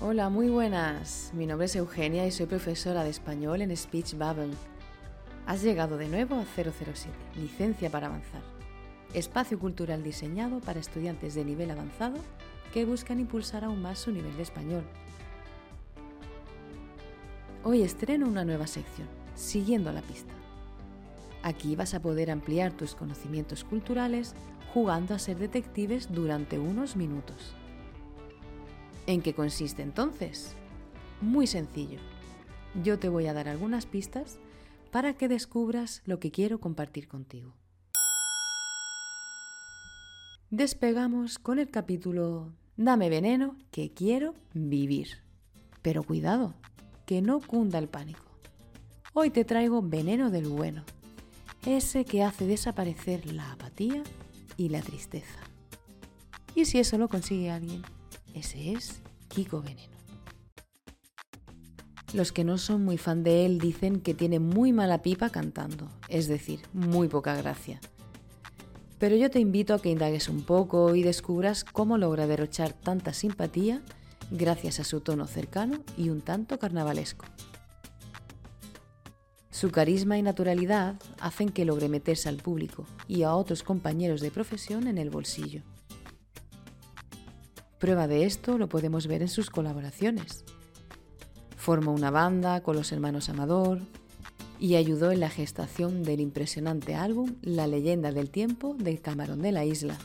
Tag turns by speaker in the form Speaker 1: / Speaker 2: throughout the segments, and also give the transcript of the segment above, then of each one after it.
Speaker 1: Hola, muy buenas. Mi nombre es Eugenia y soy profesora de español en Speech Bubble. Has llegado de nuevo a 007, licencia para avanzar. Espacio cultural diseñado para estudiantes de nivel avanzado que buscan impulsar aún más su nivel de español. Hoy estreno una nueva sección, Siguiendo la pista. Aquí vas a poder ampliar tus conocimientos culturales jugando a ser detectives durante unos minutos. ¿En qué consiste entonces? Muy sencillo. Yo te voy a dar algunas pistas para que descubras lo que quiero compartir contigo. Despegamos con el capítulo Dame veneno que quiero vivir. Pero cuidado, que no cunda el pánico. Hoy te traigo veneno del bueno, ese que hace desaparecer la apatía y la tristeza. Y si eso lo consigue alguien, ese es Kiko Veneno. Los que no son muy fan de él dicen que tiene muy mala pipa cantando, es decir, muy poca gracia. Pero yo te invito a que indagues un poco y descubras cómo logra derrochar tanta simpatía gracias a su tono cercano y un tanto carnavalesco. Su carisma y naturalidad hacen que logre meterse al público y a otros compañeros de profesión en el bolsillo. Prueba de esto lo podemos ver en sus colaboraciones. Formó una banda con los hermanos Amador y ayudó en la gestación del impresionante álbum La leyenda del tiempo del Camarón de la Isla.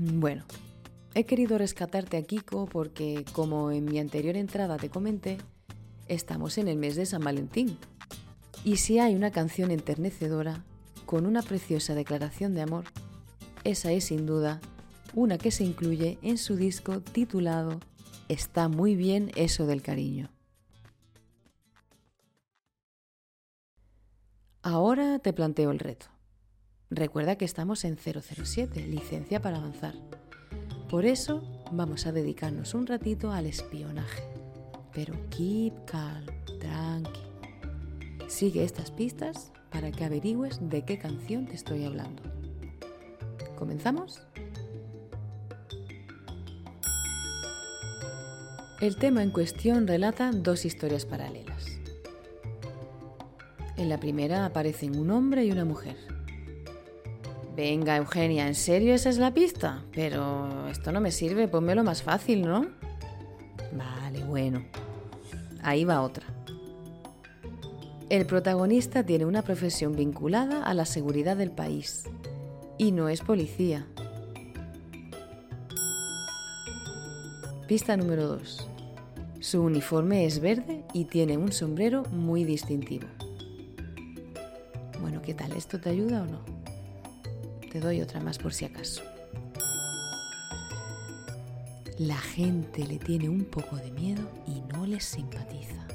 Speaker 1: Bueno, he querido rescatarte a Kiko porque, como en mi anterior entrada te comenté, estamos en el mes de San Valentín. Y si hay una canción enternecedora, con una preciosa declaración de amor, esa es sin duda una que se incluye en su disco titulado Está muy bien eso del cariño. Ahora te planteo el reto. Recuerda que estamos en 007, licencia para avanzar. Por eso vamos a dedicarnos un ratito al espionaje. Pero keep calm, tranqui. Sigue estas pistas para que averigües de qué canción te estoy hablando. ¿Comenzamos? El tema en cuestión relata dos historias paralelas. En la primera aparecen un hombre y una mujer. Venga, Eugenia, ¿en serio esa es la pista? Pero esto no me sirve, ponmelo más fácil, ¿no? Vale, bueno. Ahí va otra. El protagonista tiene una profesión vinculada a la seguridad del país y no es policía, Pista número 2. Su uniforme es verde y tiene un sombrero muy distintivo. Bueno, ¿qué tal? ¿Esto te ayuda o no? Te doy otra más por si acaso. La gente le tiene un poco de miedo y no les simpatiza.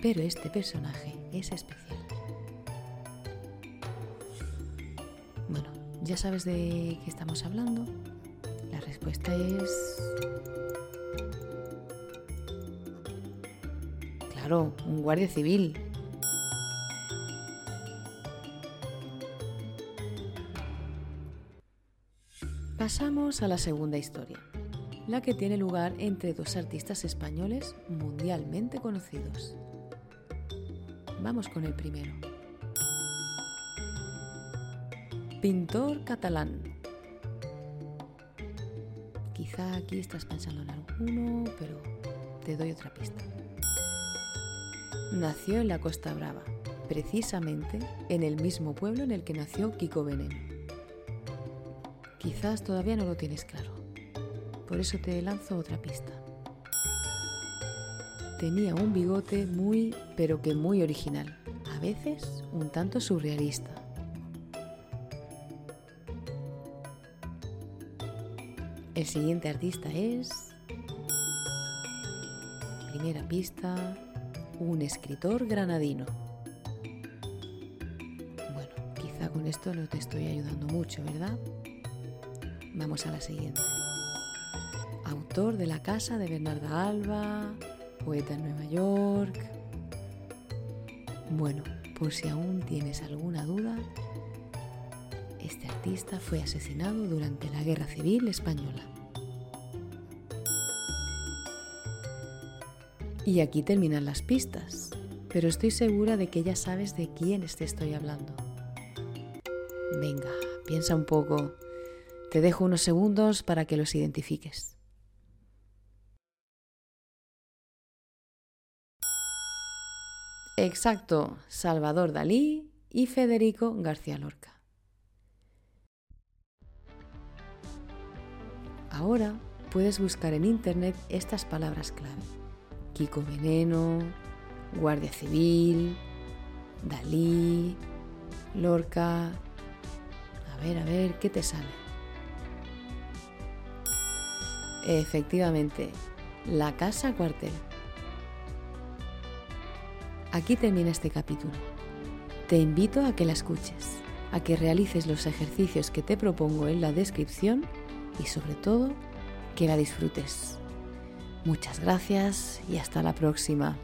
Speaker 1: Pero este personaje es especial. Bueno, ya sabes de qué estamos hablando respuesta es... Claro, un guardia civil. Pasamos a la segunda historia, la que tiene lugar entre dos artistas españoles mundialmente conocidos. Vamos con el primero. Pintor catalán Quizá aquí estás pensando en alguno, pero te doy otra pista. Nació en la Costa Brava, precisamente en el mismo pueblo en el que nació Kiko Veneno. Quizás todavía no lo tienes claro, por eso te lanzo otra pista. Tenía un bigote muy, pero que muy original, a veces un tanto surrealista. El siguiente artista es... Primera pista, un escritor granadino. Bueno, quizá con esto no te estoy ayudando mucho, ¿verdad? Vamos a la siguiente. Autor de La Casa de Bernarda Alba, poeta en Nueva York. Bueno, por si aún tienes alguna duda, este artista fue asesinado durante la Guerra Civil Española. Y aquí terminan las pistas, pero estoy segura de que ya sabes de quiénes te estoy hablando. Venga, piensa un poco. Te dejo unos segundos para que los identifiques. Exacto, Salvador Dalí y Federico García Lorca. Ahora puedes buscar en Internet estas palabras clave. Kiko Veneno, Guardia Civil, Dalí, Lorca. A ver, a ver, ¿qué te sale? Efectivamente, la casa cuartel. Aquí termina este capítulo. Te invito a que la escuches, a que realices los ejercicios que te propongo en la descripción y sobre todo que la disfrutes. Muchas gracias y hasta la próxima.